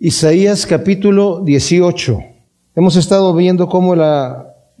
Isaías capítulo 18. Hemos estado viendo cómo el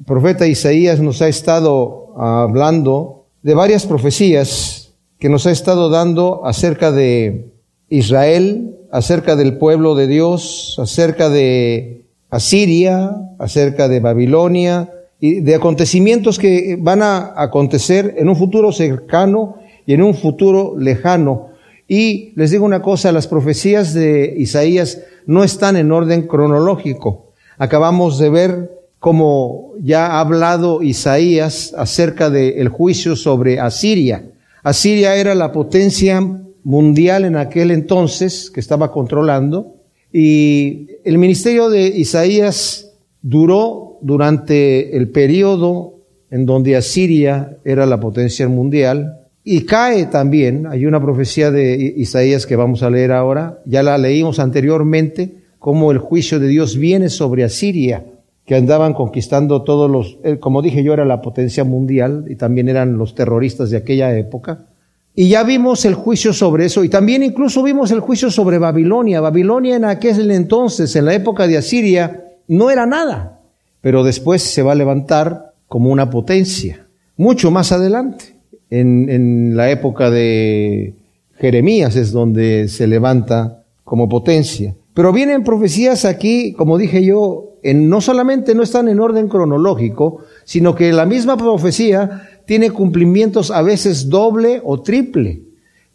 profeta Isaías nos ha estado hablando de varias profecías que nos ha estado dando acerca de Israel, acerca del pueblo de Dios, acerca de Asiria, acerca de Babilonia y de acontecimientos que van a acontecer en un futuro cercano y en un futuro lejano y les digo una cosa, las profecías de Isaías no están en orden cronológico. Acabamos de ver cómo ya ha hablado Isaías acerca del juicio sobre Asiria. Asiria era la potencia mundial en aquel entonces que estaba controlando y el ministerio de Isaías duró durante el periodo en donde Asiria era la potencia mundial y cae también, hay una profecía de Isaías que vamos a leer ahora, ya la leímos anteriormente, cómo el juicio de Dios viene sobre Asiria, que andaban conquistando todos los, eh, como dije yo, era la potencia mundial y también eran los terroristas de aquella época. Y ya vimos el juicio sobre eso y también incluso vimos el juicio sobre Babilonia. Babilonia en aquel entonces, en la época de Asiria, no era nada, pero después se va a levantar como una potencia, mucho más adelante en, la época de Jeremías es donde se levanta como potencia. Pero vienen profecías aquí, como dije yo, en, no solamente no están en orden cronológico, sino que la misma profecía tiene cumplimientos a veces doble o triple.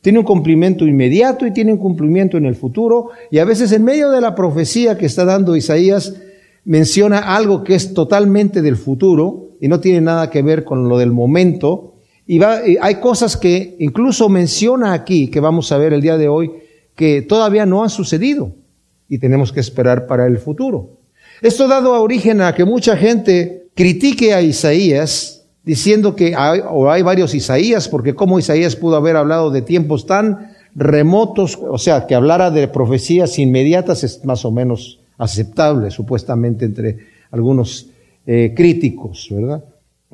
Tiene un cumplimiento inmediato y tiene un cumplimiento en el futuro. Y a veces en medio de la profecía que está dando Isaías menciona algo que es totalmente del futuro y no tiene nada que ver con lo del momento, y, hay cosas que incluso menciona aquí, que vamos a ver el día de hoy, que todavía no han sucedido y tenemos que esperar para el futuro. Esto dado origen a que mucha gente critique a Isaías diciendo que hay, o hay varios Isaías, porque como Isaías pudo haber hablado de tiempos tan remotos, o sea, que hablara de profecías inmediatas es más o menos aceptable, supuestamente entre algunos eh, críticos, ¿verdad?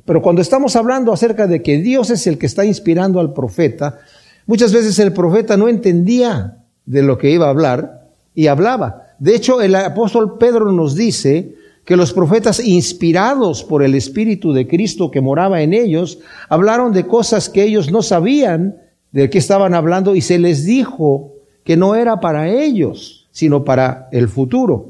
Pero cuando estamos hablando acerca de que Dios es el que está inspirando al profeta, muchas veces el profeta no entendía de lo que iba a hablar y hablaba. De hecho, el apóstol Pedro nos dice que los profetas inspirados por el Espíritu de Cristo que moraba en ellos, hablaron de cosas que ellos no sabían de qué estaban hablando y se les dijo que no era para ellos, sino para el futuro.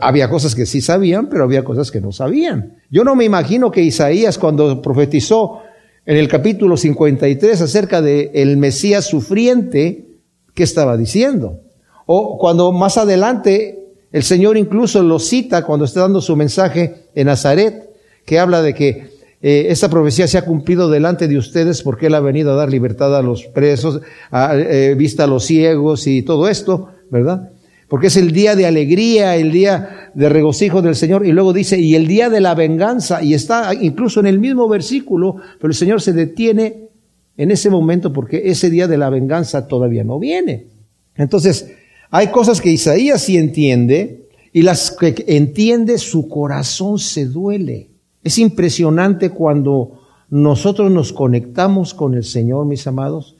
Había cosas que sí sabían, pero había cosas que no sabían. Yo no me imagino que Isaías cuando profetizó en el capítulo 53 acerca de el Mesías sufriente, ¿qué estaba diciendo? O cuando más adelante el Señor incluso lo cita cuando está dando su mensaje en Nazaret, que habla de que eh, esta profecía se ha cumplido delante de ustedes porque Él ha venido a dar libertad a los presos, a, eh, vista a los ciegos y todo esto, ¿verdad? Porque es el día de alegría, el día de regocijo del Señor, y luego dice, y el día de la venganza, y está incluso en el mismo versículo, pero el Señor se detiene en ese momento porque ese día de la venganza todavía no viene. Entonces, hay cosas que Isaías sí entiende, y las que entiende su corazón se duele. Es impresionante cuando nosotros nos conectamos con el Señor, mis amados,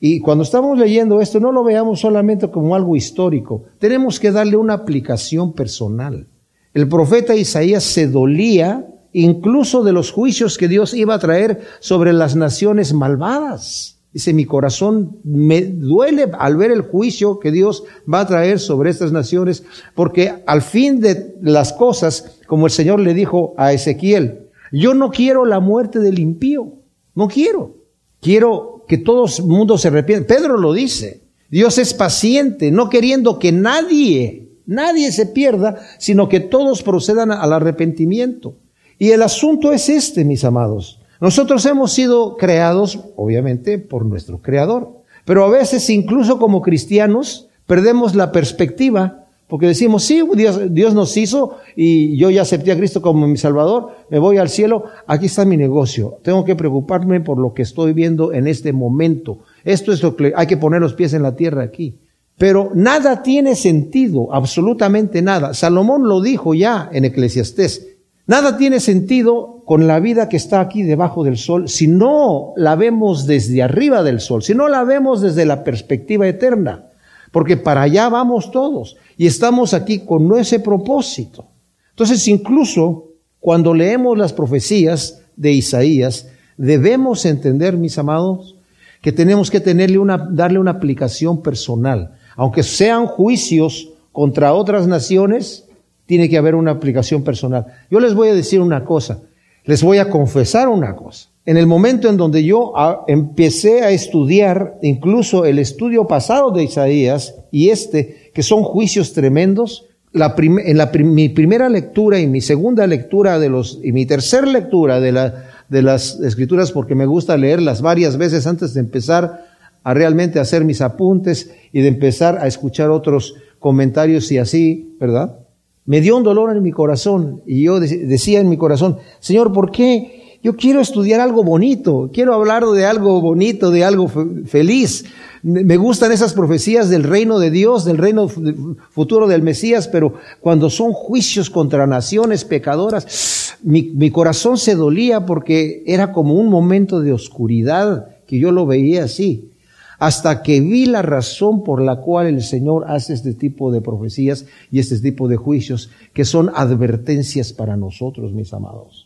y cuando estamos leyendo esto, no lo veamos solamente como algo histórico, tenemos que darle una aplicación personal. El profeta Isaías se dolía incluso de los juicios que Dios iba a traer sobre las naciones malvadas. Dice, mi corazón me duele al ver el juicio que Dios va a traer sobre estas naciones, porque al fin de las cosas, como el Señor le dijo a Ezequiel, yo no quiero la muerte del impío, no quiero, quiero que todo el mundo se arrepienta. Pedro lo dice. Dios es paciente, no queriendo que nadie, nadie se pierda, sino que todos procedan al arrepentimiento. Y el asunto es este, mis amados. Nosotros hemos sido creados, obviamente, por nuestro Creador. Pero a veces, incluso como cristianos, perdemos la perspectiva porque decimos, sí, Dios, nos hizo y yo ya acepté a Cristo como mi Salvador, me voy al cielo, aquí está mi negocio. Tengo que preocuparme por lo que estoy viendo en este momento. Esto es lo que hay que poner los pies en la tierra aquí. Pero nada tiene sentido, absolutamente nada. Salomón lo dijo ya en Eclesiastés. Nada tiene sentido con la vida que está aquí debajo del sol si no la vemos desde arriba del sol, si no la vemos desde la perspectiva eterna. Porque para allá vamos todos y estamos aquí con ese propósito. Entonces, incluso cuando leemos las profecías de Isaías, debemos entender, mis amados, que tenemos que tenerle darle una aplicación personal. Aunque sean juicios contra otras naciones, tiene que haber una aplicación personal. Yo les voy a decir una cosa, les voy a confesar una cosa. En el momento en donde yo ah, empecé a estudiar incluso el estudio pasado de Isaías y este, que son juicios tremendos, en la mi primera lectura y mi segunda lectura de los, y mi tercera lectura de, de las escrituras, porque me gusta leerlas varias veces antes de empezar a realmente hacer mis apuntes y de empezar a escuchar otros comentarios y así, ¿verdad? Me dio un dolor en mi corazón y yo decía en mi corazón, Señor, ¿por qué yo quiero estudiar algo bonito, quiero hablar de algo bonito, de algo feliz. Me gustan esas profecías del reino de Dios, del reino futuro del Mesías, pero cuando son juicios contra naciones pecadoras, mi, corazón se dolía porque era como un momento de oscuridad que yo lo veía así hasta que vi la razón por la cual el Señor hace este tipo de profecías y este tipo de juicios, que son advertencias para nosotros, mis amados.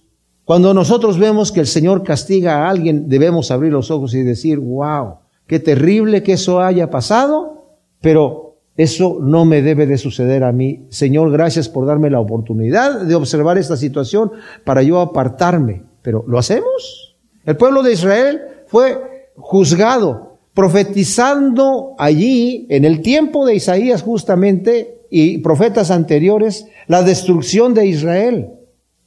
Cuando nosotros vemos que el Señor castiga a alguien, debemos abrir los ojos y decir, wow, qué terrible que eso haya pasado, pero eso no me debe de suceder a mí. Señor, gracias por darme la oportunidad de observar esta situación para yo apartarme. Pero ¿lo hacemos? El pueblo de Israel fue juzgado, profetizando allí, en el tiempo de Isaías justamente, y profetas anteriores, la destrucción de Israel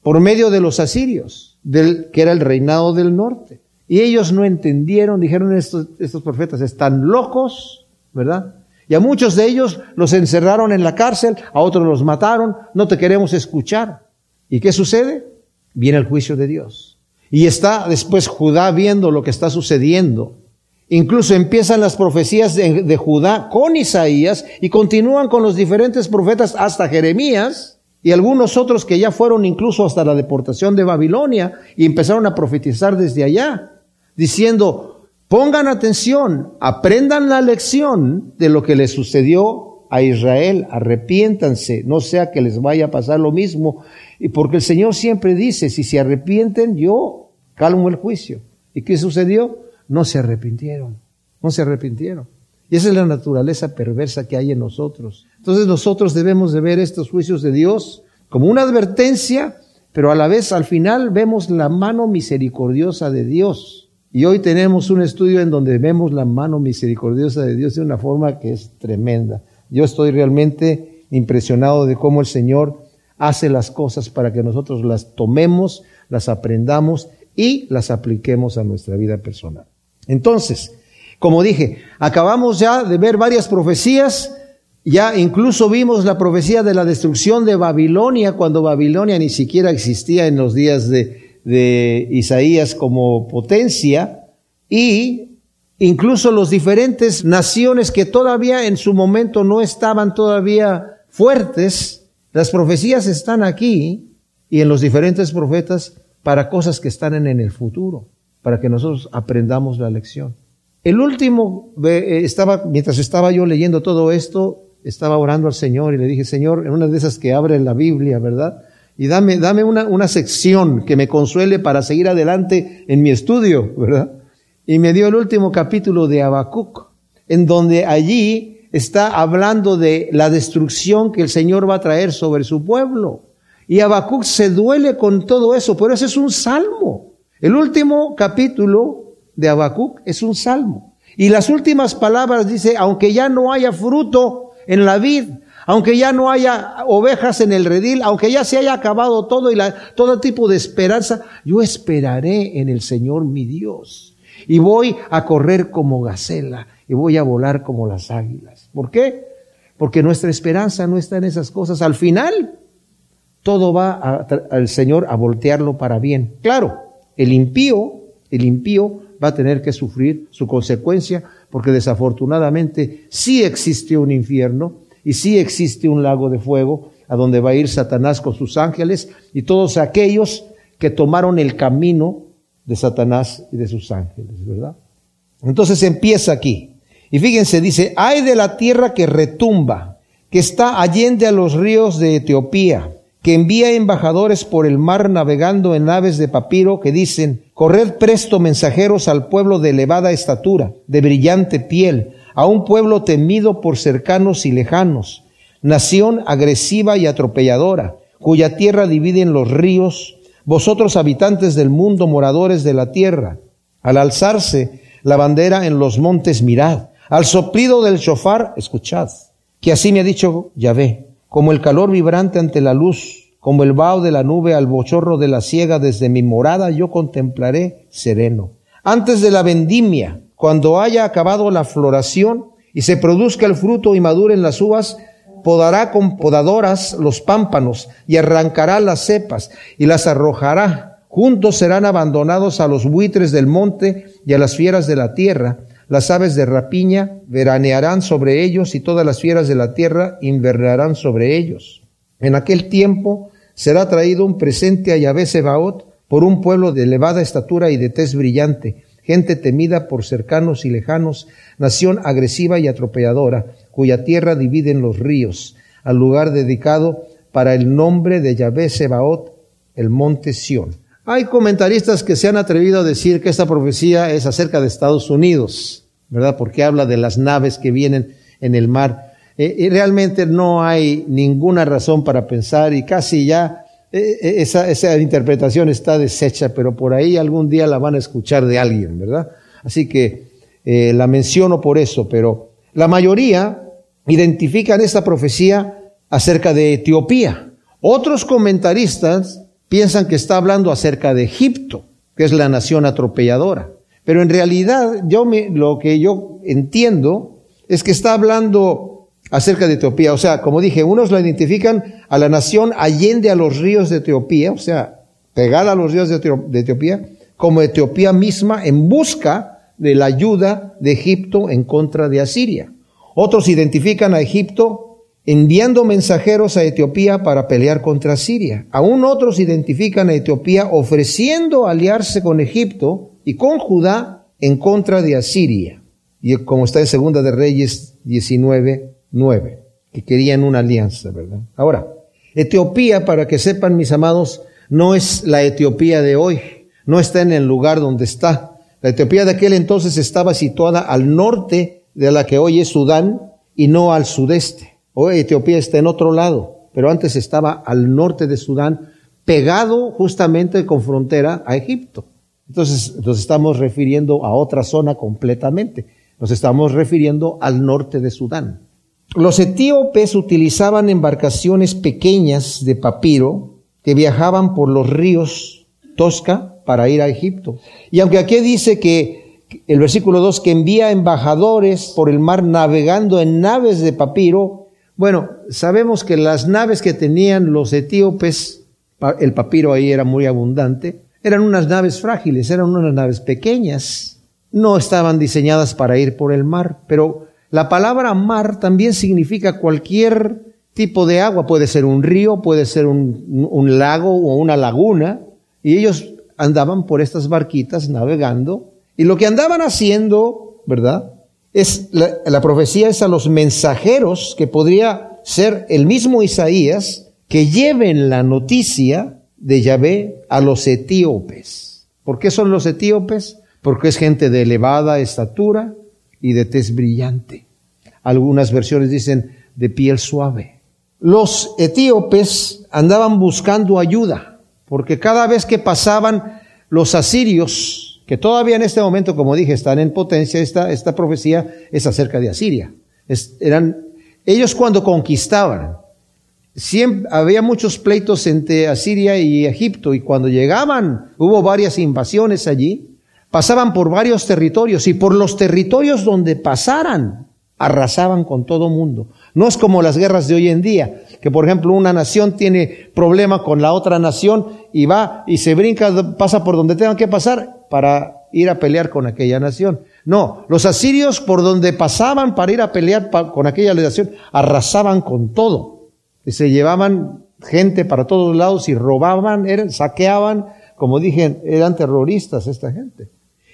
por medio de los asirios, del, que era el reinado del norte. Y ellos no entendieron, dijeron estos, estos profetas, están locos, ¿verdad? Y a muchos de ellos los encerraron en la cárcel, a otros los mataron, no te queremos escuchar. ¿Y qué sucede? Viene el juicio de Dios. Y está después Judá viendo lo que está sucediendo. Incluso empiezan las profecías de, de Judá con Isaías y continúan con los diferentes profetas hasta Jeremías y algunos otros que ya fueron incluso hasta la deportación de Babilonia y empezaron a profetizar desde allá, diciendo, pongan atención, aprendan la lección de lo que les sucedió a Israel, arrepiéntanse, no sea que les vaya a pasar lo mismo. Y porque el Señor siempre dice, si se arrepienten, yo calmo el juicio. ¿Y qué sucedió? No se arrepintieron, no se arrepintieron. Y esa es la naturaleza perversa que hay en nosotros. Entonces nosotros debemos de ver estos juicios de Dios como una advertencia, pero a la vez al final vemos la mano misericordiosa de Dios. Y hoy tenemos un estudio en donde vemos la mano misericordiosa de Dios de una forma que es tremenda. Yo estoy realmente impresionado de cómo el Señor hace las cosas para que nosotros las tomemos, las aprendamos y las apliquemos a nuestra vida personal. Entonces, como dije, acabamos ya de ver varias profecías, ya incluso vimos la profecía de la destrucción de Babilonia, cuando Babilonia ni siquiera existía en los días de, de Isaías como potencia, y incluso los diferentes naciones que todavía en su momento no estaban todavía fuertes, las profecías están aquí y en los diferentes profetas para cosas que están en el futuro, para que nosotros aprendamos la lección. El último, eh, estaba, mientras estaba yo leyendo todo esto, estaba orando al Señor y le dije, Señor, en una de esas que abre la Biblia, ¿verdad? Y dame, dame una, una sección que me consuele para seguir adelante en mi estudio, ¿verdad? Y me dio el último capítulo de Habacuc, en donde allí está hablando de la destrucción que el Señor va a traer sobre su pueblo. Y Habacuc se duele con todo eso, pero ese es un salmo. El último capítulo de Habacuc es un salmo. Y las últimas palabras dice, aunque ya no haya fruto en la vid, aunque ya no haya ovejas en el redil, aunque ya se haya acabado todo y la, todo tipo de esperanza, yo esperaré en el Señor mi Dios. Y voy a correr como gacela y voy a volar como las águilas. ¿Por qué? Porque nuestra esperanza no está en esas cosas. Al final, todo va al Señor a voltearlo para bien. Claro, el impío, el impío va a tener que sufrir su consecuencia, porque desafortunadamente sí existe un infierno y sí existe un lago de fuego a donde va a ir Satanás con sus ángeles y todos aquellos que tomaron el camino de Satanás y de sus ángeles, ¿verdad? Entonces empieza aquí. Y fíjense, dice, hay de la tierra que retumba, que está allende a los ríos de Etiopía, que envía embajadores por el mar navegando en naves de papiro que dicen, corred presto mensajeros al pueblo de elevada estatura, de brillante piel, a un pueblo temido por cercanos y lejanos, nación agresiva y atropelladora, cuya tierra dividen los ríos, vosotros habitantes del mundo, moradores de la tierra, al alzarse la bandera en los montes, mirad, al soplido del shofar, escuchad, que así me ha dicho Yahvé, como el calor vibrante ante la luz, como el vaho de la nube al bochorro de la siega, desde mi morada yo contemplaré sereno. Antes de la vendimia, cuando haya acabado la floración y se produzca el fruto y maduren las uvas, podará con podadoras los pámpanos y arrancará las cepas y las arrojará. Juntos serán abandonados a los buitres del monte y a las fieras de la tierra. Las aves de rapiña veranearán sobre ellos y todas las fieras de la tierra invernarán sobre ellos. En aquel tiempo será traído un presente a Yahvé Sebaot por un pueblo de elevada estatura y de tez brillante, gente temida por cercanos y lejanos, nación agresiva y atropelladora, cuya tierra dividen los ríos, al lugar dedicado para el nombre de Yahvé Sebaot, el monte Sión. Hay comentaristas que se han atrevido a decir que esta profecía es acerca de Estados Unidos. ¿Verdad? Porque habla de las naves que vienen en el mar. Eh, y realmente no hay ninguna razón para pensar y casi ya eh, eh, esa, esa interpretación está deshecha, pero por ahí algún día la van a escuchar de alguien, ¿verdad? Así que la menciono por eso, pero la mayoría identifican esta profecía acerca de Etiopía. Otros comentaristas piensan que está hablando acerca de Egipto, que es la nación atropelladora. Pero en realidad yo me, lo que yo entiendo es que está hablando acerca de Etiopía. O sea, como dije, unos la identifican a la nación allende a los ríos de Etiopía, o sea, pegada a los ríos de Etiopía, como Etiopía misma en busca de la ayuda de Egipto en contra de Asiria. Otros identifican a Egipto enviando mensajeros a Etiopía para pelear contra Siria. Aún otros identifican a Etiopía ofreciendo aliarse con Egipto y con Judá en contra de Asiria. Y como está en Segunda de Reyes 19, 9, que querían una alianza, ¿verdad? Ahora, Etiopía, para que sepan mis amados, no es la Etiopía de hoy, no está en el lugar donde está. La Etiopía de aquel entonces estaba situada al norte de la que hoy es Sudán y no al sudeste. Hoy Etiopía está en otro lado, pero antes estaba al norte de Sudán, pegado justamente con frontera a Egipto. Entonces nos estamos refiriendo a otra zona completamente. Nos estamos refiriendo al norte de Sudán. Los etíopes utilizaban embarcaciones pequeñas de papiro que viajaban por los ríos Tosca para ir a Egipto. Y aunque aquí dice que el versículo 2 que envía embajadores por el mar navegando en naves de papiro, bueno, sabemos que las naves que tenían los etíopes, el papiro ahí era muy abundante, eran unas naves frágiles, eran unas naves pequeñas, no estaban diseñadas para ir por el mar, pero la palabra mar también significa cualquier tipo de agua, puede ser un río, puede ser un, lago o una laguna, y ellos andaban por estas barquitas navegando, y lo que andaban haciendo, ¿verdad? Es la, la profecía es a los mensajeros que podría ser el mismo Isaías que lleven la noticia de Yahvé a los etíopes. ¿Por qué son los etíopes? Porque es gente de elevada estatura y de tez brillante. Algunas versiones dicen de piel suave. Los etíopes andaban buscando ayuda, porque cada vez que pasaban los asirios, que todavía en este momento, como dije, están en potencia, esta, esta profecía es acerca de Asiria. eran, ellos cuando conquistaban, Siempre, había muchos pleitos entre Asiria y Egipto y cuando llegaban, hubo varias invasiones allí, pasaban por varios territorios y por los territorios donde pasaran, arrasaban con todo mundo. No es como las guerras de hoy en día, que por ejemplo una nación tiene problema con la otra nación y va y se brinca, pasa por donde tengan que pasar para ir a pelear con aquella nación. No, los asirios por donde pasaban para ir a pelear con aquella nación, arrasaban con todo se llevaban gente para todos lados y robaban, eran, saqueaban, como dije, eran terroristas esta gente.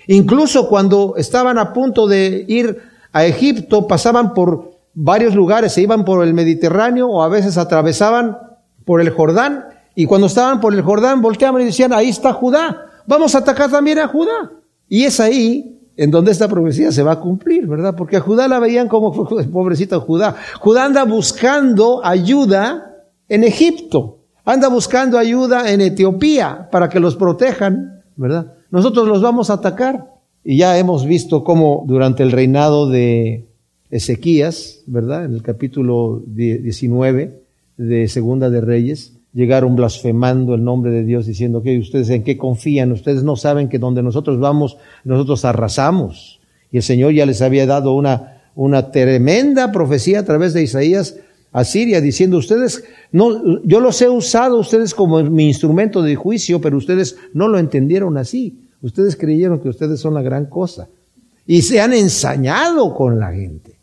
Incluso cuando estaban a punto de ir a Egipto pasaban por varios lugares, se iban por el Mediterráneo o a veces atravesaban por el Jordán y cuando estaban por el Jordán volteaban y decían, ahí está Judá, vamos a atacar también a Judá. Y es ahí en donde esta profecía se va a cumplir, ¿verdad? Porque a Judá la veían como pobrecito Judá. Judá anda buscando ayuda en Egipto, anda buscando ayuda en Etiopía para que los protejan, ¿verdad? Nosotros los vamos a atacar. Y ya hemos visto cómo durante el reinado de Ezequías, ¿verdad? En el capítulo 19 de Segunda de Reyes, llegaron blasfemando el nombre de Dios diciendo que ustedes en qué confían, ustedes no saben que donde nosotros vamos, nosotros arrasamos. Y el Señor ya les había dado una, una tremenda profecía a través de Isaías a Siria diciendo ustedes no yo los he usado ustedes como mi instrumento de juicio, pero ustedes no lo entendieron así. Ustedes creyeron que ustedes son la gran cosa y se han ensañado con la gente.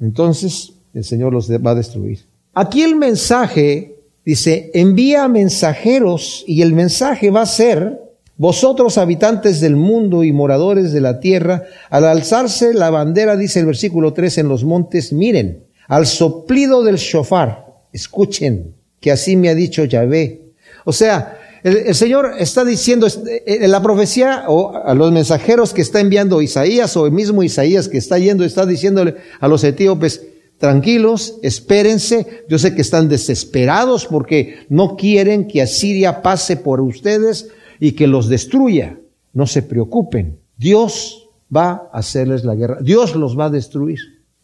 Entonces el Señor los va a destruir. Aquí el mensaje Dice, envía mensajeros y el mensaje va a ser, vosotros habitantes del mundo y moradores de la tierra, al alzarse la bandera, dice el versículo 3 en los montes, miren, al soplido del shofar, escuchen, que así me ha dicho Yahvé. O sea, el, Señor está diciendo eh, en la profecía o a los mensajeros que está enviando Isaías o el mismo Isaías que está yendo, está diciéndole a los etíopes, tranquilos, espérense. Yo sé que están desesperados porque no quieren que Asiria pase por ustedes y que los destruya. No se preocupen. Dios va a hacerles la guerra. Dios los va a destruir.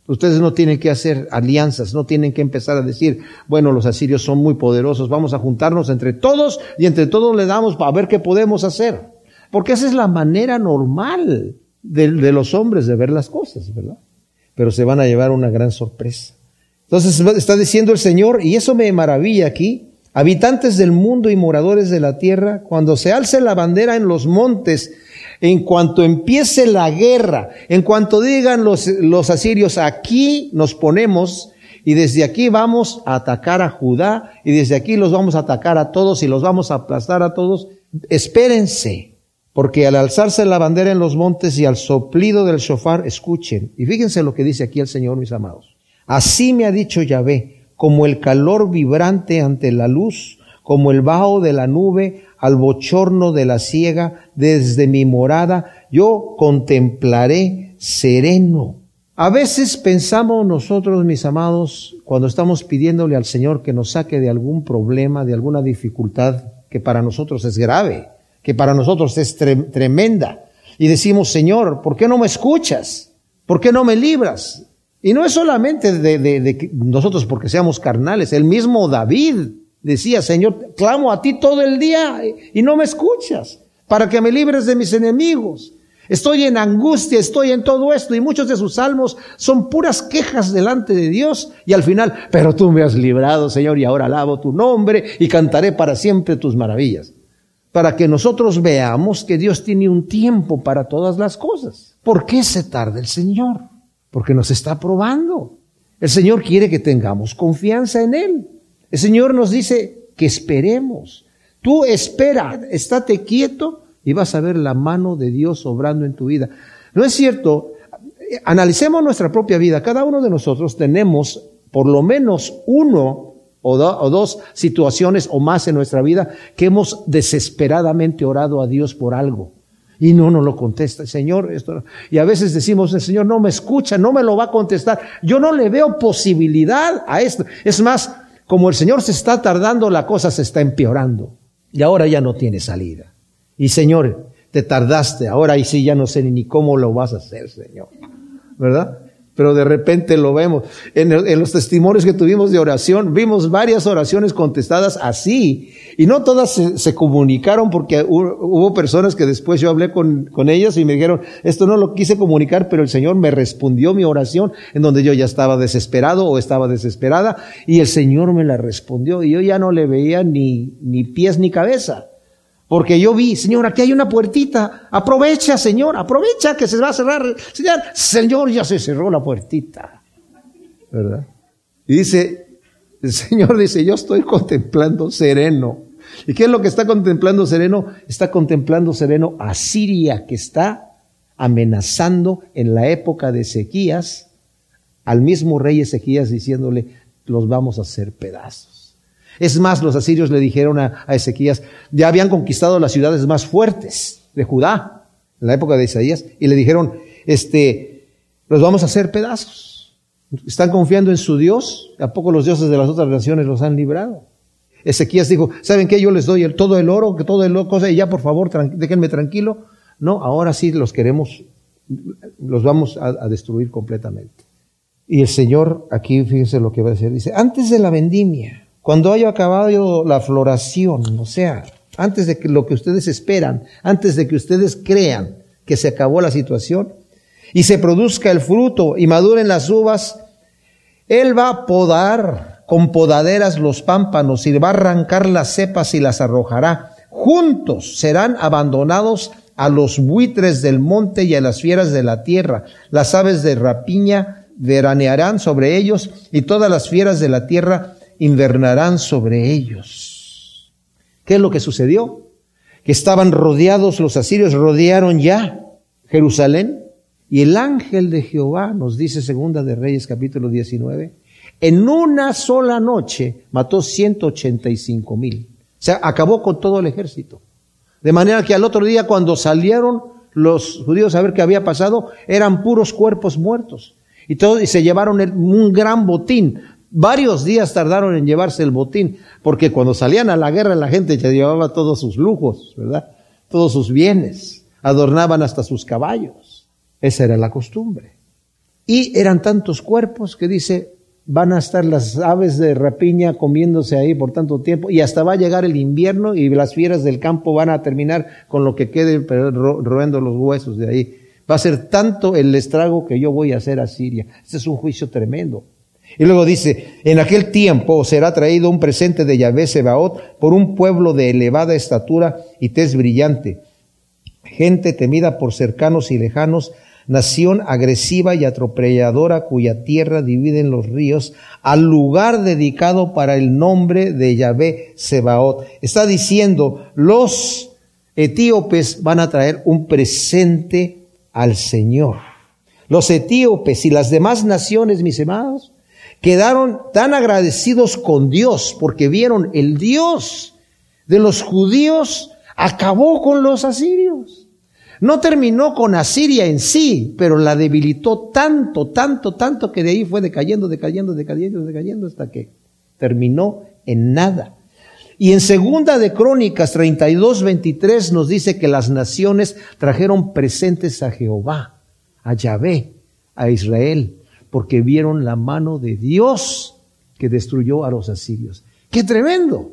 Ustedes no tienen que hacer alianzas, no tienen que empezar a decir, bueno, los asirios son muy poderosos, vamos a juntarnos entre todos y entre todos le damos para ver qué podemos hacer. Porque esa es la manera normal de, de los hombres de ver las cosas, ¿verdad? Pero se van a llevar una gran sorpresa. Entonces está diciendo el Señor, y eso me maravilla aquí, habitantes del mundo y moradores de la tierra, cuando se alce la bandera en los montes, en cuanto empiece la guerra, en cuanto digan los, los asirios, aquí nos ponemos, y desde aquí vamos a atacar a Judá, y desde aquí los vamos a atacar a todos y los vamos a aplastar a todos, espérense, porque al alzarse la bandera en los montes y al soplido del shofar, escuchen. Y fíjense lo que dice aquí el Señor, mis amados. Así me ha dicho Yahvé, como el calor vibrante ante la luz, como el vaho de la nube al bochorno de la ciega, desde mi morada, yo contemplaré sereno. A veces pensamos nosotros, mis amados, cuando estamos pidiéndole al Señor que nos saque de algún problema, de alguna dificultad que para nosotros es grave, que para nosotros es tremenda. Y decimos, Señor, ¿por qué no me escuchas? ¿Por qué no me libras? Y no es solamente de, de, nosotros porque seamos carnales. El mismo David decía, Señor, clamo a ti todo el día y no me escuchas para que me libres de mis enemigos. Estoy en angustia, estoy en todo esto y muchos de sus salmos son puras quejas delante de Dios y al final, pero tú me has librado, Señor, y ahora alabo tu nombre y cantaré para siempre tus maravillas para que nosotros veamos que Dios tiene un tiempo para todas las cosas. ¿Por qué se tarda el Señor? Porque nos está probando. El Señor quiere que tengamos confianza en Él. El Señor nos dice que esperemos. Tú espera, estate quieto y vas a ver la mano de Dios obrando en tu vida. ¿No es cierto? Analicemos nuestra propia vida. Cada uno de nosotros tenemos por lo menos uno o, dos situaciones o más en nuestra vida que hemos desesperadamente orado a Dios por algo. Y no nos lo contesta, Señor, esto. Y a veces decimos, el Señor no me escucha, no me lo va a contestar. Yo no le veo posibilidad a esto. Es más, como el Señor se está tardando, la cosa se está empeorando. Y ahora ya no tiene salida. Y Señor, te tardaste, ahora y sí ya no sé ni cómo lo vas a hacer, Señor. ¿Verdad? Pero de repente lo vemos. En, los testimonios que tuvimos de oración, vimos varias oraciones contestadas así, y no todas se, comunicaron porque hubo, personas que después yo hablé con, con ellas y me dijeron, esto no lo quise comunicar, pero el Señor me respondió mi oración en donde yo ya estaba desesperado o estaba desesperada, y el Señor me la respondió, y yo ya no le veía ni, ni pies ni cabeza. Porque yo vi, Señor, aquí hay una puertita. Aprovecha, Señor, aprovecha que se va a cerrar. Señor, Señor, ya se cerró la puertita. ¿Verdad? Y dice, el Señor dice, yo estoy contemplando sereno. ¿Y qué es lo que está contemplando sereno? Está contemplando sereno a Siria, que está amenazando en la época de sequías al mismo rey Ezequías diciéndole, los vamos a hacer pedazos. Es más, los asirios le dijeron a, Ezequías, ya habían conquistado las ciudades más fuertes de Judá, en la época de Isaías, y le dijeron, este, los vamos a hacer pedazos. ¿Están confiando en su Dios? ¿A poco los dioses de las otras naciones los han librado? Ezequías dijo, ¿saben qué? Yo les doy todo el oro, todo el cosa, y ya por favor, déjenme tranquilo. No, ahora sí los queremos, los vamos a, a destruir completamente. Y el Señor, aquí fíjense lo que va a decir, dice, antes de la vendimia, cuando haya acabado la floración, o sea, antes de que lo que ustedes esperan, antes de que ustedes crean que se acabó la situación, y se produzca el fruto y maduren las uvas, Él va a podar con podaderas los pámpanos y va a arrancar las cepas y las arrojará. Juntos serán abandonados a los buitres del monte y a las fieras de la tierra. Las aves de rapiña veranearán sobre ellos y todas las fieras de la tierra invernarán sobre ellos. ¿Qué es lo que sucedió? Que estaban rodeados, los asirios rodearon ya Jerusalén y el ángel de Jehová, nos dice Segunda de Reyes capítulo 19, en una sola noche mató 185 mil. O sea, acabó con todo el ejército. De manera que al otro día cuando salieron los judíos a ver qué había pasado, eran puros cuerpos muertos. Y, todo, y se llevaron un gran botín. Varios días tardaron en llevarse el botín, porque cuando salían a la guerra la gente ya llevaba todos sus lujos, ¿verdad? Todos sus bienes. Adornaban hasta sus caballos. Esa era la costumbre. Y eran tantos cuerpos que dice, van a estar las aves de rapiña comiéndose ahí por tanto tiempo y hasta va a llegar el invierno y las fieras del campo van a terminar con lo que quede roendo los huesos de ahí. Va a ser tanto el estrago que yo voy a hacer a Siria. Este es un juicio tremendo. Y luego dice, en aquel tiempo será traído un presente de Yahvé Sebaot por un pueblo de elevada estatura y tez brillante, gente temida por cercanos y lejanos, nación agresiva y atropelladora cuya tierra dividen los ríos, al lugar dedicado para el nombre de Yahvé Sebaot. Está diciendo, los etíopes van a traer un presente al Señor. Los etíopes y las demás naciones, mis hermanos, quedaron tan agradecidos con Dios porque vieron el Dios de los judíos acabó con los asirios. No terminó con Asiria en sí, pero la debilitó tanto, tanto, tanto que de ahí fue decayendo, decayendo, decayendo, decayendo hasta que terminó en nada. Y en segunda de Crónicas 32, 23 nos dice que las naciones trajeron presentes a Jehová, a Yahvé, a Israel, porque vieron la mano de Dios que destruyó a los asirios. ¡Qué tremendo!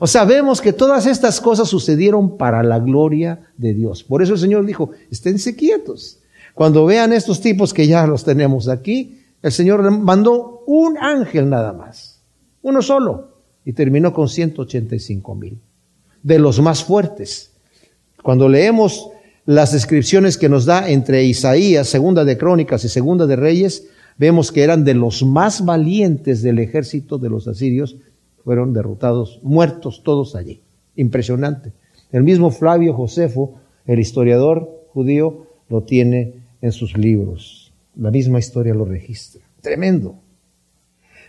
O sea, vemos que todas estas cosas sucedieron para la gloria de Dios. Por eso el Señor dijo, esténse quietos. Cuando vean estos tipos que ya los tenemos aquí, el Señor mandó un ángel nada más, uno solo, y terminó con 185 mil, de los más fuertes. Cuando leemos las descripciones que nos da entre Isaías, segunda de Crónicas y segunda de Reyes, vemos que eran de los más valientes del ejército de los asirios, fueron derrotados, muertos todos allí. Impresionante. El mismo Flavio Josefo, el historiador judío, lo tiene en sus libros. La misma historia lo registra. Tremendo.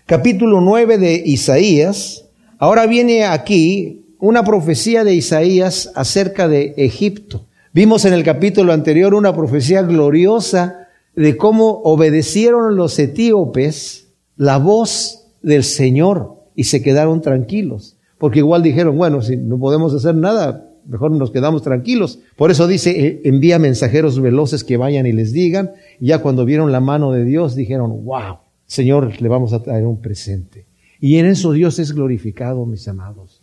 Capítulo 9 de Isaías Ahora viene aquí una profecía de Isaías acerca de Egipto. Vimos en el capítulo anterior una profecía gloriosa de cómo obedecieron los etíopes la voz del Señor y se quedaron tranquilos. Porque igual dijeron, bueno, si no podemos hacer nada, mejor nos quedamos tranquilos. Por eso dice, eh, envía mensajeros veloces que vayan y les digan. Y ya cuando vieron la mano de Dios dijeron, wow, Señor, le vamos a traer un presente. Y en eso Dios es glorificado, mis amados.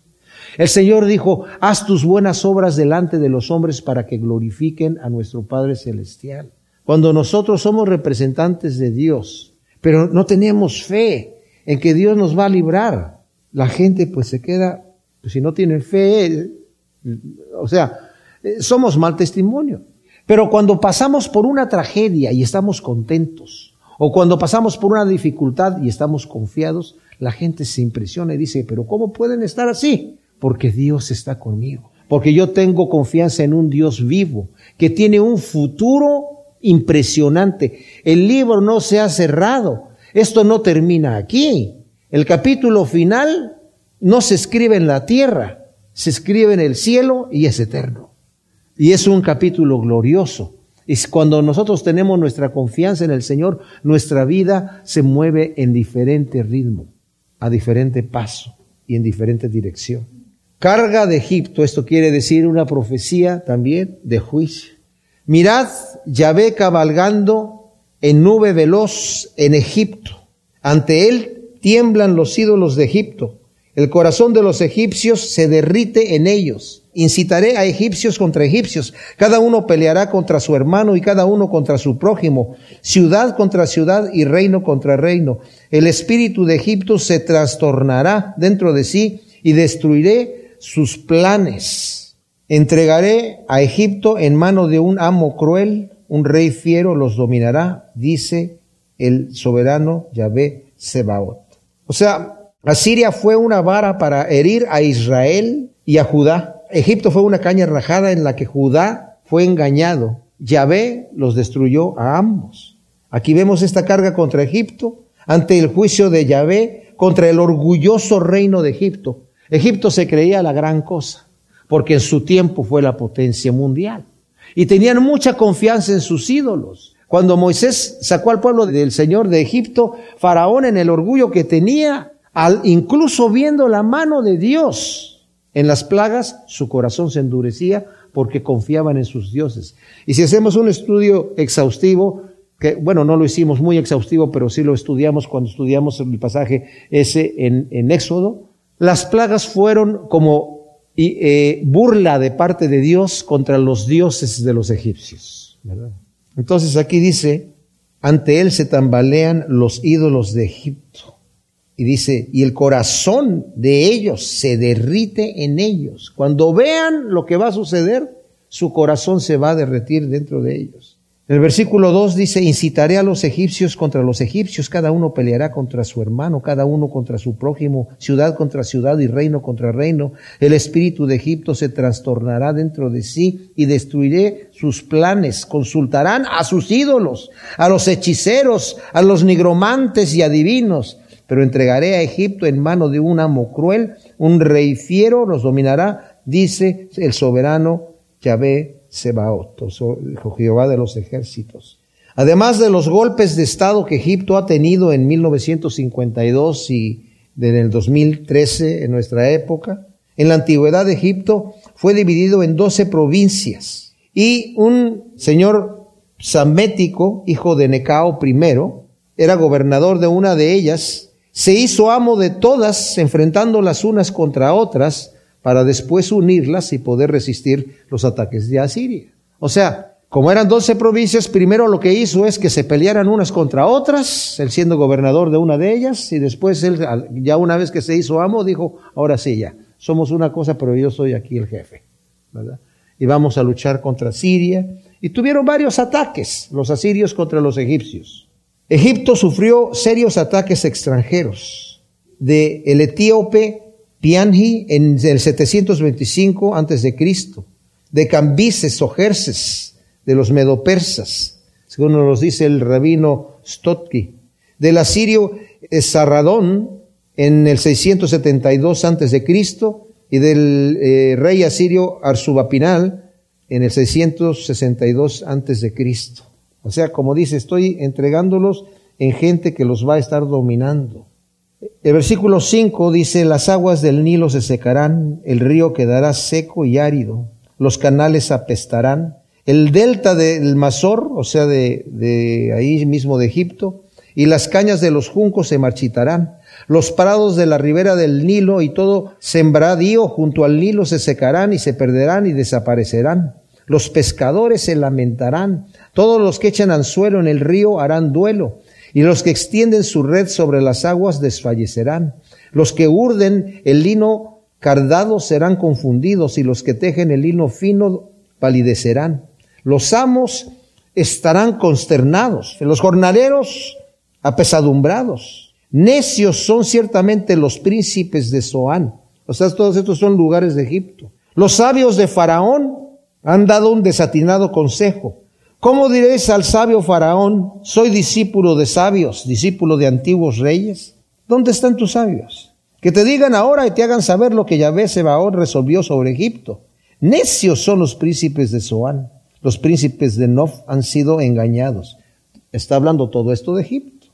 El Señor dijo, haz tus buenas obras delante de los hombres para que glorifiquen a nuestro Padre Celestial. Cuando nosotros somos representantes de Dios, pero no tenemos fe en que Dios nos va a librar, la gente pues se queda, pues, si no tiene fe, o sea, somos mal testimonio. Pero cuando pasamos por una tragedia y estamos contentos, o cuando pasamos por una dificultad y estamos confiados, la gente se impresiona y dice, pero ¿cómo pueden estar así? Porque Dios está conmigo. Porque yo tengo confianza en un Dios vivo, que tiene un futuro impresionante. El libro no se ha cerrado. Esto no termina aquí. El capítulo final no se escribe en la tierra, se escribe en el cielo y es eterno. Y es un capítulo glorioso. Y cuando nosotros tenemos nuestra confianza en el Señor, nuestra vida se mueve en diferente ritmo, a diferente paso y en diferente dirección. Carga de Egipto, esto quiere decir una profecía también de juicio. Mirad, Yahvé cabalgando en nube veloz en Egipto. Ante él tiemblan los ídolos de Egipto. El corazón de los egipcios se derrite en ellos. Incitaré a egipcios contra egipcios. Cada uno peleará contra su hermano y cada uno contra su prójimo. Ciudad contra ciudad y reino contra reino. El espíritu de Egipto se trastornará dentro de sí y destruiré sus planes. Entregaré a Egipto en mano de un amo cruel. Un rey fiero los dominará, dice el soberano Yahvé Sebaot. O sea, Asiria fue una vara para herir a Israel y a Judá. Egipto fue una caña rajada en la que Judá fue engañado. Yahvé los destruyó a ambos. Aquí vemos esta carga contra Egipto ante el juicio de Yahvé contra el orgulloso reino de Egipto. Egipto se creía la gran cosa porque en su tiempo fue la potencia mundial y tenían mucha confianza en sus ídolos. Cuando Moisés sacó al pueblo del Señor de Egipto, Faraón en el orgullo que tenía al, incluso viendo la mano de Dios en las plagas, su corazón se endurecía porque confiaban en sus dioses. Y si hacemos un estudio exhaustivo, que bueno, no lo hicimos muy exhaustivo, pero sí lo estudiamos cuando estudiamos el pasaje ese en, en Éxodo, las plagas fueron como eh, burla de parte de Dios contra los dioses de los egipcios. Entonces aquí dice, ante él se tambalean los ídolos de Egipto. Y dice, y el corazón de ellos se derrite en ellos. Cuando vean lo que va a suceder, su corazón se va a derretir dentro de ellos. El versículo 2 dice, incitaré a los egipcios contra los egipcios, cada uno peleará contra su hermano, cada uno contra su prójimo, ciudad contra ciudad y reino contra reino. El espíritu de Egipto se trastornará dentro de sí y destruiré sus planes. Consultarán a sus ídolos, a los hechiceros, a los nigromantes y adivinos pero entregaré a Egipto en mano de un amo cruel, un rey fiero los dominará, dice el soberano Yahvé Sebaot, o Jehová de los ejércitos. Además de los golpes de Estado que Egipto ha tenido en 1952 y en el 2013 en nuestra época, en la antigüedad de Egipto fue dividido en 12 provincias y un señor samético, hijo de Necao I, era gobernador de una de ellas se hizo amo de todas, enfrentando las unas contra otras, para después unirlas y poder resistir los ataques de Asiria. O sea, como eran doce provincias, primero lo que hizo es que se pelearan unas contra otras, él siendo gobernador de una de ellas, y después él, ya una vez que se hizo amo, dijo, ahora sí, ya, somos una cosa, pero yo soy aquí el jefe, ¿verdad? Y vamos a luchar contra Siria. Y tuvieron varios ataques, los asirios contra los egipcios. Egipto sufrió serios ataques extranjeros de el etíope Pianji en el 725 antes de Cristo, de Cambises o Jerses de los medopersas, según nos dice el rabino Stotki, del asirio Sarradón en el 672 antes de Cristo y del eh, rey asirio Arsubapinal en el 662 antes de Cristo. O sea, como dice, estoy entregándolos en gente que los va a estar dominando. El versículo 5 dice, las aguas del Nilo se secarán, el río quedará seco y árido, los canales apestarán, el delta del Mazor, o sea, de, de ahí mismo de Egipto, y las cañas de los juncos se marchitarán, los prados de la ribera del Nilo y todo sembradío junto al Nilo se secarán y se perderán y desaparecerán. Los pescadores se lamentarán, todos los que echan anzuelo en el río harán duelo, y los que extienden su red sobre las aguas desfallecerán. Los que urden el lino cardado serán confundidos, y los que tejen el lino fino palidecerán. Los amos estarán consternados, los jornaleros apesadumbrados. Necios son ciertamente los príncipes de Zoán. O sea, todos estos son lugares de Egipto. Los sabios de Faraón han dado un desatinado consejo. ¿Cómo diréis al sabio Faraón, soy discípulo de sabios, discípulo de antiguos reyes? ¿Dónde están tus sabios? Que te digan ahora y te hagan saber lo que Yahvé Sebaón resolvió sobre Egipto. Necios son los príncipes de Zoán. Los príncipes de Nof han sido engañados. Está hablando todo esto de Egipto.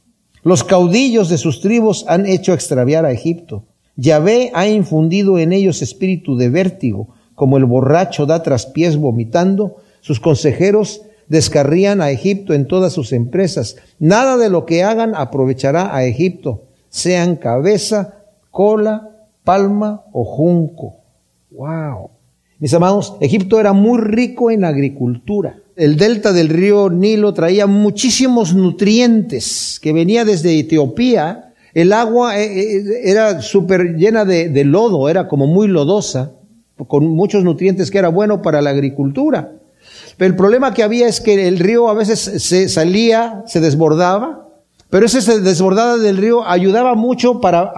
Los caudillos de sus tribus han hecho extraviar a Egipto. Yahvé ha infundido en ellos espíritu de vértigo, como el borracho da traspiés vomitando. Sus consejeros descarrían a Egipto en todas sus empresas. Nada de lo que hagan aprovechará a Egipto, sean cabeza, cola, palma o junco. Wow. Mis amados, Egipto era muy rico en agricultura. El delta del río Nilo traía muchísimos nutrientes que venía desde Etiopía. El agua eh, eh, era súper llena de, de lodo, era como muy lodosa, con muchos nutrientes que era bueno para la agricultura. Pero el problema que había es que el río a veces se salía, se desbordaba, pero ese desbordada del río ayudaba mucho para,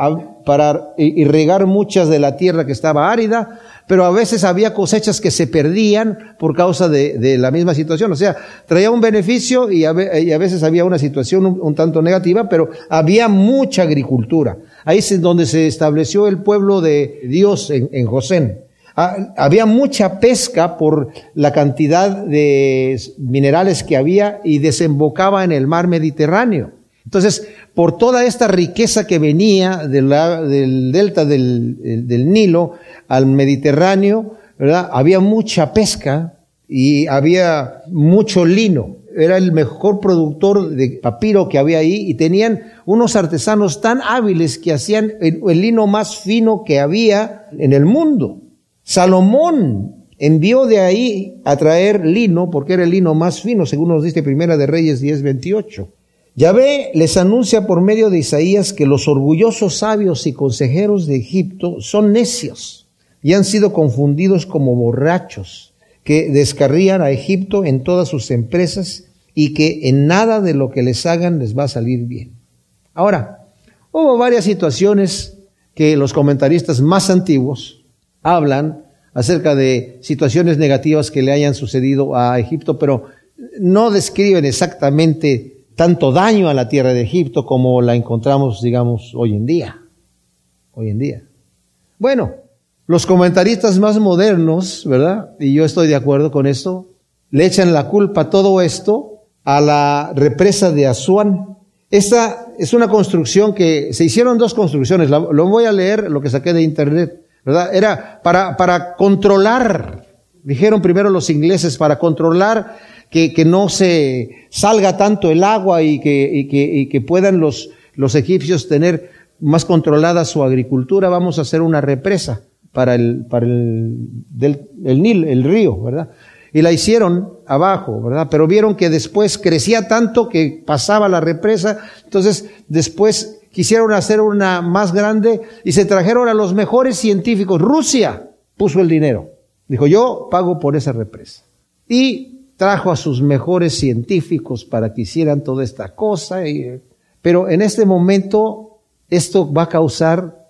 para irrigar muchas de la tierra que estaba árida, pero a veces había cosechas que se perdían por causa de, la misma situación. O sea, traía un beneficio y a, veces había una situación un, tanto negativa, pero había mucha agricultura. Ahí es donde se estableció el pueblo de Dios en Josén. Ah, había mucha pesca por la cantidad de minerales que había y desembocaba en el mar Mediterráneo. Entonces, por toda esta riqueza que venía del delta del, Nilo al Mediterráneo. Había mucha pesca y había mucho lino. Era el mejor productor de papiro que había ahí y tenían unos artesanos tan hábiles que hacían el lino más fino que había en el mundo. Salomón envió de ahí a traer lino, porque era el lino más fino, según nos dice Primera de Reyes 10:28. Yahvé les anuncia por medio de Isaías que los orgullosos sabios y consejeros de Egipto son necios y han sido confundidos como borrachos, que descarrían a Egipto en todas sus empresas y que en nada de lo que les hagan les va a salir bien. Ahora, hubo varias situaciones que los comentaristas más antiguos hablan acerca de situaciones negativas que le hayan sucedido a Egipto, pero no describen exactamente tanto daño a la tierra de Egipto como la encontramos, digamos, hoy en día. Hoy en día. Bueno, los comentaristas más modernos, ¿verdad? Y yo estoy de acuerdo con esto, le echan la culpa todo esto a la represa de Asuán. Esta es una construcción que se hicieron dos construcciones. Lo voy a leer, lo que saqué de internet. ¿Verdad? Era para, para controlar, dijeron primero los ingleses, para controlar que, que no se salga tanto el agua y que, y que, y que puedan los, los egipcios tener más controlada su agricultura, vamos a hacer una represa para el, para el, del, el Nil, el río, ¿verdad? Y la hicieron abajo, ¿verdad? Pero vieron que después crecía tanto que pasaba la represa, entonces después quisieron hacer una más grande y se trajeron a los mejores científicos. Rusia puso el dinero. Dijo, yo pago por esa represa. Y trajo a sus mejores científicos para que hicieran toda esta cosa. pero en este momento esto va a causar,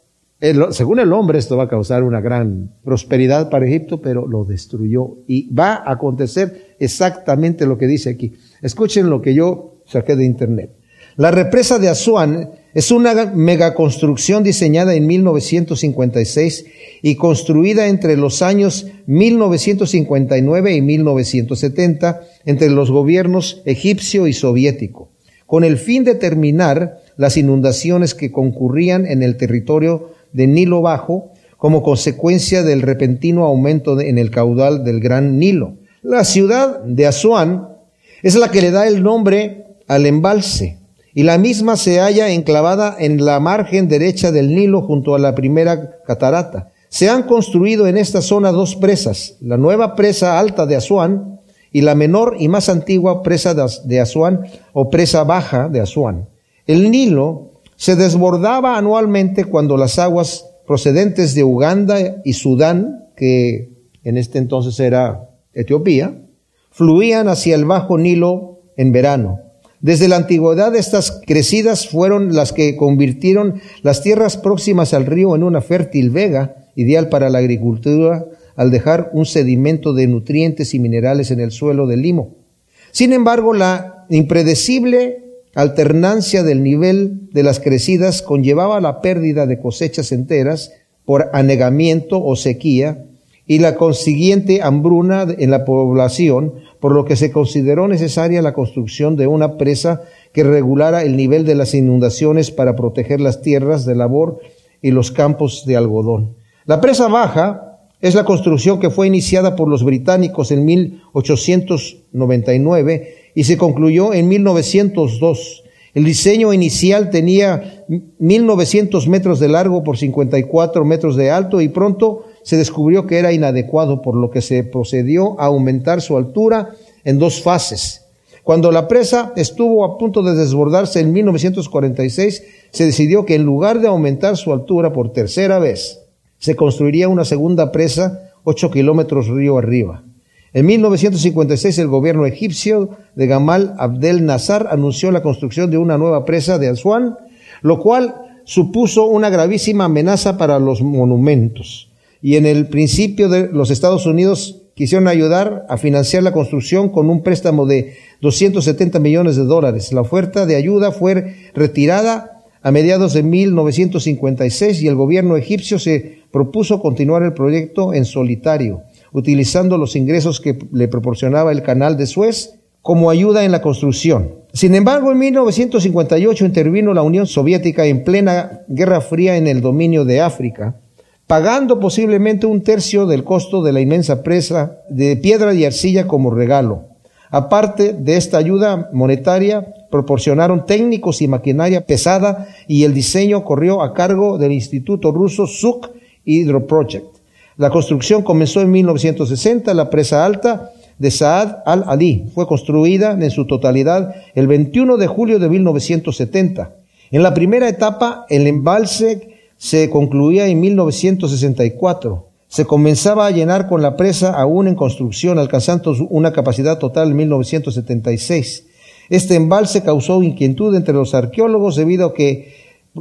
según el hombre, esto va a causar una gran prosperidad para Egipto, pero lo destruyó. Y va a acontecer exactamente lo que dice aquí. Escuchen lo que yo saqué de internet. La represa de Asuán es una megaconstrucción diseñada en 1956 y construida entre los años 1959 y 1970 entre los gobiernos egipcio y soviético, con el fin de terminar las inundaciones que concurrían en el territorio de Nilo Bajo como consecuencia del repentino aumento en el caudal del Gran Nilo. La ciudad de Asuán es la que le da el nombre al embalse y la misma se halla enclavada en la margen derecha del Nilo junto a la primera catarata. Se han construido en esta zona dos presas, la nueva presa alta de Asuán y la menor y más antigua presa de Asuán o presa baja de Asuán. El Nilo se desbordaba anualmente cuando las aguas procedentes de Uganda y Sudán, que en este entonces era Etiopía, fluían hacia el bajo Nilo en verano desde la antigüedad estas crecidas fueron las que convirtieron las tierras próximas al río en una fértil vega, ideal para la agricultura, al dejar un sedimento de nutrientes y minerales en el suelo del limo. Sin embargo, la impredecible alternancia del nivel de las crecidas conllevaba la pérdida de cosechas enteras por anegamiento o sequía y la consiguiente hambruna en la población, por lo que se consideró necesaria la construcción de una presa que regulara el nivel de las inundaciones para proteger las tierras de labor y los campos de algodón. La presa baja es la construcción que fue iniciada por los británicos en 1899 y se concluyó en 1902. El diseño inicial tenía 1900 metros de largo por 54 metros de alto y pronto se descubrió que era inadecuado, por lo que se procedió a aumentar su altura en dos fases. Cuando la presa estuvo a punto de desbordarse en 1946, se decidió que en lugar de aumentar su altura por tercera vez, se construiría una segunda presa ocho kilómetros río arriba. En 1956 el gobierno egipcio de Gamal Abdel Nasser anunció la construcción de una nueva presa de Aswan, lo cual supuso una gravísima amenaza para los monumentos. Y en el principio de los Estados Unidos quisieron ayudar a financiar la construcción con un préstamo de 270 millones de dólares. La oferta de ayuda fue retirada a mediados de 1956 y el gobierno egipcio se propuso continuar el proyecto en solitario utilizando los ingresos que le proporcionaba el canal de Suez como ayuda en la construcción. Sin embargo, en 1958 intervino la Unión Soviética en plena Guerra Fría en el dominio de África, pagando posiblemente un tercio del costo de la inmensa presa de piedra y arcilla como regalo. Aparte de esta ayuda monetaria, proporcionaron técnicos y maquinaria pesada y el diseño corrió a cargo del Instituto Ruso Suk Hydro Project. La construcción comenzó en 1960, la presa alta de Saad al-Ali fue construida en su totalidad el 21 de julio de 1970. En la primera etapa, el embalse se concluía en 1964. Se comenzaba a llenar con la presa aún en construcción, alcanzando una capacidad total en 1976. Este embalse causó inquietud entre los arqueólogos debido a que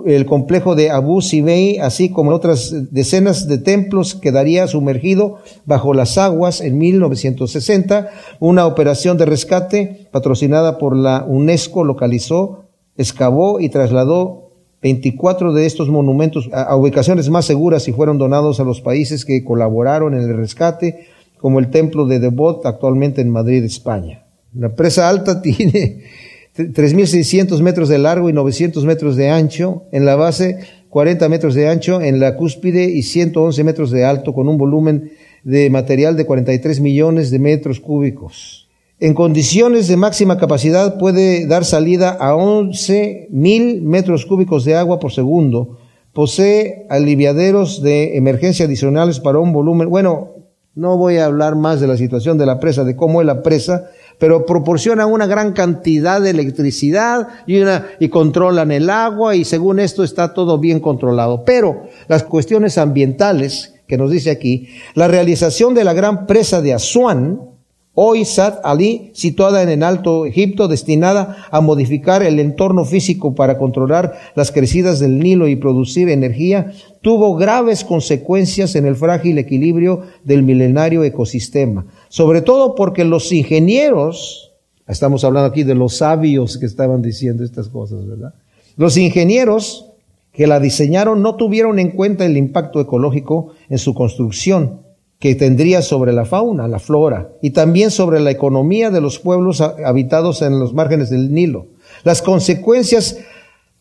el complejo de Abu Sibei, así como otras decenas de templos, quedaría sumergido bajo las aguas en 1960. Una operación de rescate patrocinada por la UNESCO localizó, excavó y trasladó 24 de estos monumentos a, ubicaciones más seguras y fueron donados a los países que colaboraron en el rescate, como el templo de Devot, actualmente en Madrid, España. La presa alta tiene 3.600 metros de largo y 900 metros de ancho, en la base 40 metros de ancho, en la cúspide y 111 metros de alto, con un volumen de material de 43 millones de metros cúbicos. En condiciones de máxima capacidad puede dar salida a 11 mil metros cúbicos de agua por segundo. Posee aliviaderos de emergencia adicionales para un volumen. Bueno, no voy a hablar más de la situación de la presa, de cómo es la presa, pero proporcionan una gran cantidad de electricidad y, una, y controlan el agua y según esto está todo bien controlado. Pero las cuestiones ambientales que nos dice aquí, la realización de la gran presa de Asuán, hoy Sad Ali, situada en el Alto Egipto, destinada a modificar el entorno físico para controlar las crecidas del Nilo y producir energía, tuvo graves consecuencias en el frágil equilibrio del milenario ecosistema sobre todo porque los ingenieros, estamos hablando aquí de los sabios que estaban diciendo estas cosas, ¿verdad? Los ingenieros que la diseñaron no tuvieron en cuenta el impacto ecológico en su construcción que tendría sobre la fauna, la flora, y también sobre la economía de los pueblos habitados en los márgenes del Nilo. Las consecuencias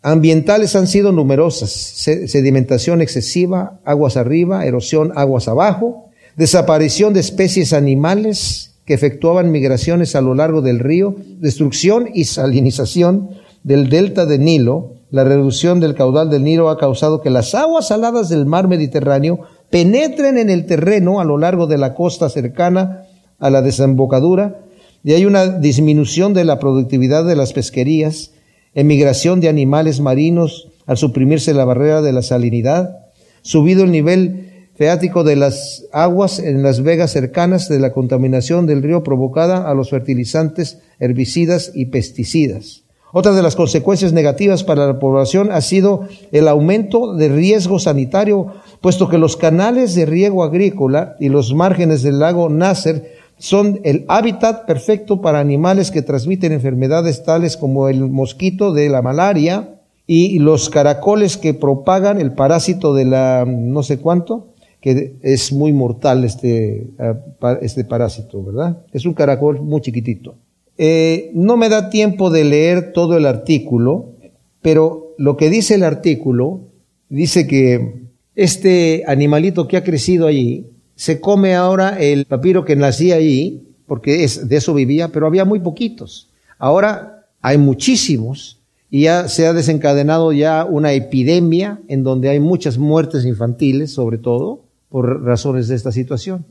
ambientales han sido numerosas, sedimentación excesiva, aguas arriba, erosión, aguas abajo, desaparición de especies animales que efectuaban migraciones a lo largo del río, destrucción y salinización del delta de Nilo, la reducción del caudal del Nilo ha causado que las aguas saladas del mar Mediterráneo penetren en el terreno a lo largo de la costa cercana a la desembocadura y hay una disminución de la productividad de las pesquerías, emigración de animales marinos al suprimirse la barrera de la salinidad, subido el nivel feático de las aguas en las vegas cercanas de la contaminación del río provocada a los fertilizantes, herbicidas y pesticidas. Otra de las consecuencias negativas para la población ha sido el aumento de riesgo sanitario, puesto que los canales de riego agrícola y los márgenes del lago Nasser son el hábitat perfecto para animales que transmiten enfermedades tales como el mosquito de la malaria y los caracoles que propagan el parásito de la no sé cuánto, que es muy mortal este, eh, este parásito, ¿verdad? Es un caracol muy chiquitito. Eh, no me da tiempo de leer todo el artículo, pero lo que dice el artículo, dice que este animalito que ha crecido allí, se come ahora el papiro que nacía allí, porque es, de eso vivía, pero había muy poquitos. Ahora hay muchísimos y ya se ha desencadenado ya una epidemia en donde hay muchas muertes infantiles, sobre todo, por razones de esta situación.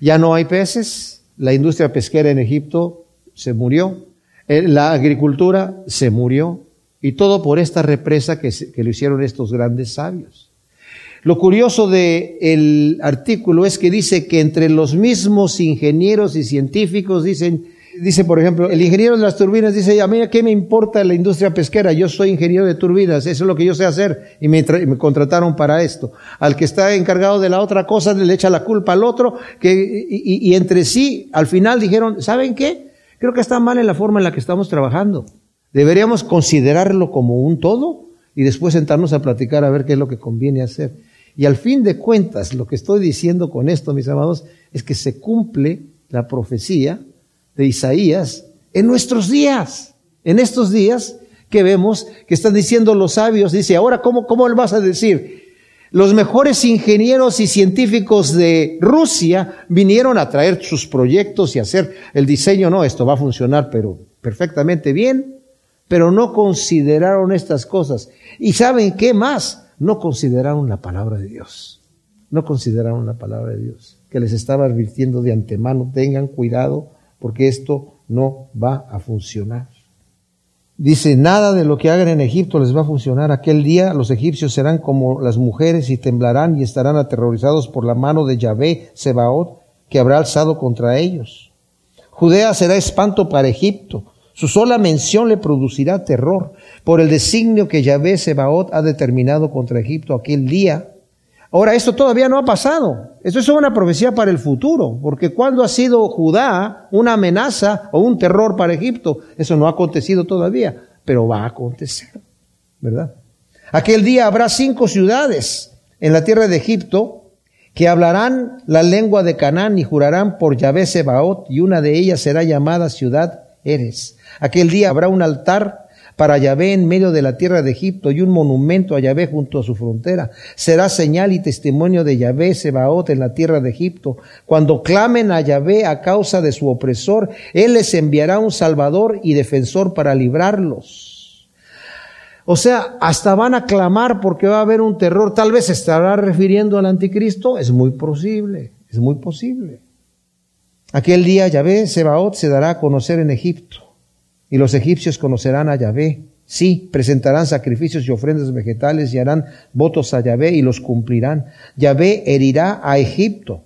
Ya no hay peces, la industria pesquera en Egipto se murió, eh, la agricultura se murió, y todo por esta represa que, que lo hicieron estos grandes sabios. Lo curioso del artículo es que dice que entre los mismos ingenieros y científicos dicen, dice, por ejemplo, el ingeniero de las turbinas dice, a mí qué me importa la industria pesquera, yo soy ingeniero de turbinas, eso es lo que yo sé hacer y me, contrataron para esto. Al que está encargado de la otra cosa le echa la culpa al otro que, y entre sí, al final dijeron, ¿saben qué? Creo que está mal en la forma en la que estamos trabajando. Deberíamos considerarlo como un todo y después sentarnos a platicar a ver qué es lo que conviene hacer. Y al fin de cuentas, lo que estoy diciendo con esto, mis amados, es que se cumple la profecía de Isaías en nuestros días. En estos días que vemos que están diciendo los sabios, dice, ahora, ¿cómo, cómo vas a decir? Los mejores ingenieros y científicos de Rusia vinieron a traer sus proyectos y hacer el diseño. No, esto va a funcionar, pero perfectamente bien, pero no consideraron estas cosas. ¿Y saben qué más? No consideraron la palabra de Dios. No consideraron la palabra de Dios, que les estaba advirtiendo de antemano, tengan cuidado porque esto no va a funcionar. Dice, nada de lo que hagan en Egipto les va a funcionar. Aquel día los egipcios serán como las mujeres y temblarán y estarán aterrorizados por la mano de Yahvé, Sebaot, que habrá alzado contra ellos. Judea será espanto para Egipto. Su sola mención le producirá terror por el designio que Yahvé Sebaot ha determinado contra Egipto aquel día Ahora, esto todavía no ha pasado. Esto es una profecía para el futuro, porque cuando ha sido Judá una amenaza o un terror para Egipto, eso no ha acontecido todavía, pero va a acontecer, ¿verdad? Aquel día habrá cinco ciudades en la tierra de Egipto que hablarán la lengua de Canaán y jurarán por Yahvé Sebaot, y una de ellas será llamada ciudad Eres. Aquel día habrá un altar para Yahvé en medio de la tierra de Egipto y un monumento a Yahvé junto a su frontera. Será señal y testimonio de Yahvé Sebaot en la tierra de Egipto. Cuando clamen a Yahvé a causa de su opresor, Él les enviará un salvador y defensor para librarlos. O sea, hasta van a clamar porque va a haber un terror. Tal vez estará refiriendo al anticristo. Es muy posible, es muy posible. Aquel día Yahvé Sebaot se dará a conocer en Egipto y los egipcios conocerán a Yahvé. Sí, presentarán sacrificios y ofrendas vegetales y harán votos a Yahvé y los cumplirán. Yahvé herirá a Egipto.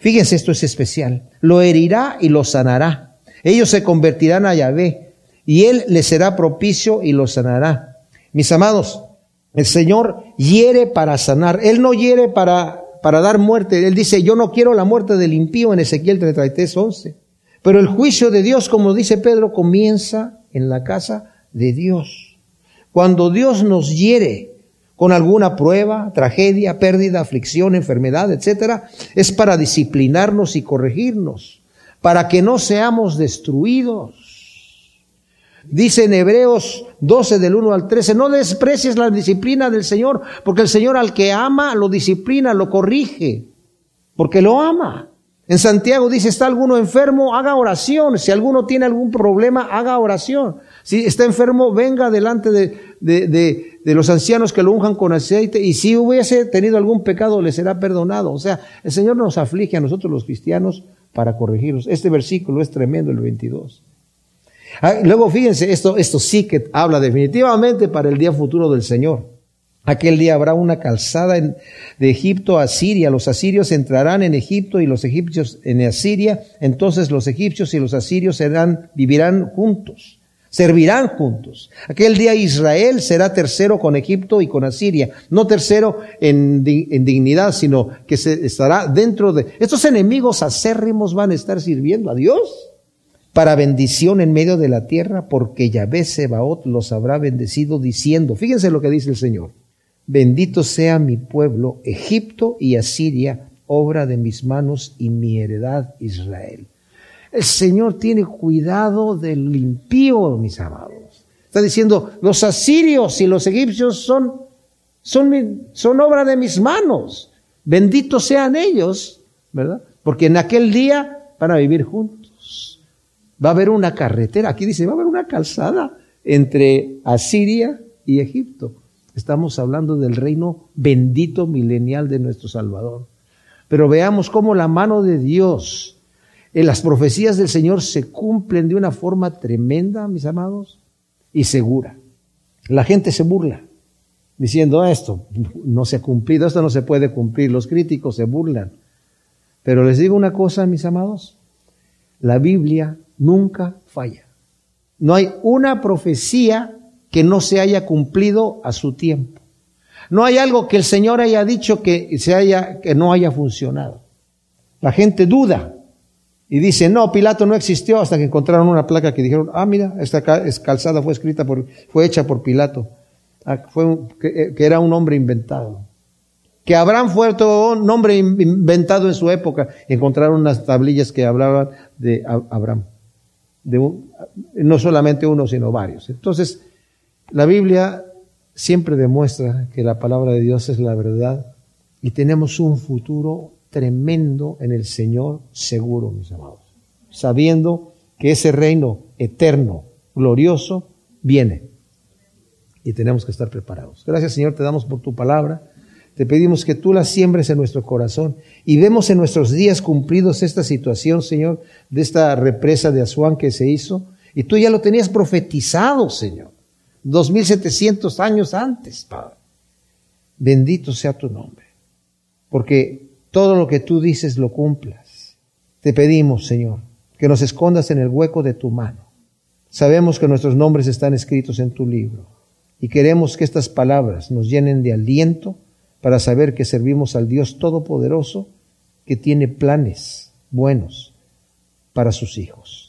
Fíjense, esto es especial. Lo herirá y lo sanará. Ellos se convertirán a Yahvé y él les será propicio y lo sanará. Mis amados, el Señor hiere para sanar. Él no hiere para, para dar muerte. Él dice, yo no quiero la muerte del impío en Ezequiel 33, 11. Pero el juicio de Dios, como dice Pedro, comienza en la casa de Dios. Cuando Dios nos hiere con alguna prueba, tragedia, pérdida, aflicción, enfermedad, etcétera, es para disciplinarnos y corregirnos, para que no seamos destruidos. Dice en Hebreos 12 del 1 al 13, no desprecies la disciplina del Señor, porque el Señor al que ama lo disciplina, lo corrige, porque lo ama. En Santiago dice, está alguno enfermo, haga oración. Si alguno tiene algún problema, haga oración. Si está enfermo, venga delante de, de, de, los ancianos que lo unjan con aceite y si hubiese tenido algún pecado, le será perdonado. O sea, el Señor nos aflige a nosotros los cristianos para corregirnos. Este versículo es tremendo, el 22. Ah, luego fíjense, esto, esto sí que habla definitivamente para el día futuro del Señor. Aquel día habrá una calzada de Egipto a Siria. Los asirios entrarán en Egipto y los egipcios en Asiria. Entonces los egipcios y los asirios serán, vivirán juntos. Servirán juntos. Aquel día Israel será tercero con Egipto y con Asiria. No tercero en, en, dignidad, sino que se estará dentro de... Estos enemigos acérrimos van a estar sirviendo a Dios para bendición en medio de la tierra, porque Yahvé Sebaot los habrá bendecido diciendo, fíjense lo que dice el Señor, bendito sea mi pueblo, Egipto y Asiria, obra de mis manos y mi heredad Israel. El Señor tiene cuidado del impío, mis amados. Está diciendo, los asirios y los egipcios son, son, obra de mis manos. Benditos sean ellos, ¿verdad? Porque en aquel día van a vivir juntos. Va a haber una carretera, aquí dice, va a haber una calzada entre Asiria y Egipto. Estamos hablando del reino bendito milenial de nuestro Salvador. Pero veamos cómo la mano de Dios en las profecías del Señor se cumplen de una forma tremenda, mis amados, y segura. La gente se burla, diciendo ah, esto no se ha cumplido, esto no se puede cumplir. Los críticos se burlan. Pero les digo una cosa, mis amados, la Biblia nunca falla. No hay una profecía que no se haya cumplido a su tiempo. No hay algo que el Señor haya dicho que se haya que no haya funcionado. La gente duda, y dice, no, Pilato no existió hasta que encontraron una placa que dijeron, ah, mira, esta calzada fue escrita por, fue hecha por Pilato. Ah, fue eh, que, era un hombre inventado. Que Abraham fue un nombre inventado en su época. Encontraron unas tablillas que hablaban de Abraham. De no solamente uno, sino varios. Entonces, la Biblia siempre demuestra que la palabra de Dios es la verdad y tenemos un futuro tremendo en el Señor seguro, mis amados, sabiendo que ese reino eterno, glorioso, viene. Y tenemos que estar preparados. Gracias Señor, te damos por tu palabra. Te pedimos que tú la siembres en nuestro corazón y vemos en nuestros días cumplidos esta situación, Señor, de esta represa de Asuán que se hizo. Y tú ya lo tenías profetizado, Señor, dos mil setecientos años antes, Padre. Bendito sea tu nombre. Porque todo lo que tú dices lo cumplas. Te pedimos, Señor, que nos escondas en el hueco de tu mano. Sabemos que nuestros nombres están escritos en tu libro y queremos que estas palabras nos llenen de aliento para saber que servimos al Dios Todopoderoso que tiene planes buenos para sus hijos.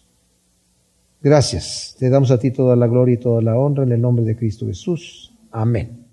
Gracias. Te damos a ti toda la gloria y toda la honra en el nombre de Cristo Jesús. Amén.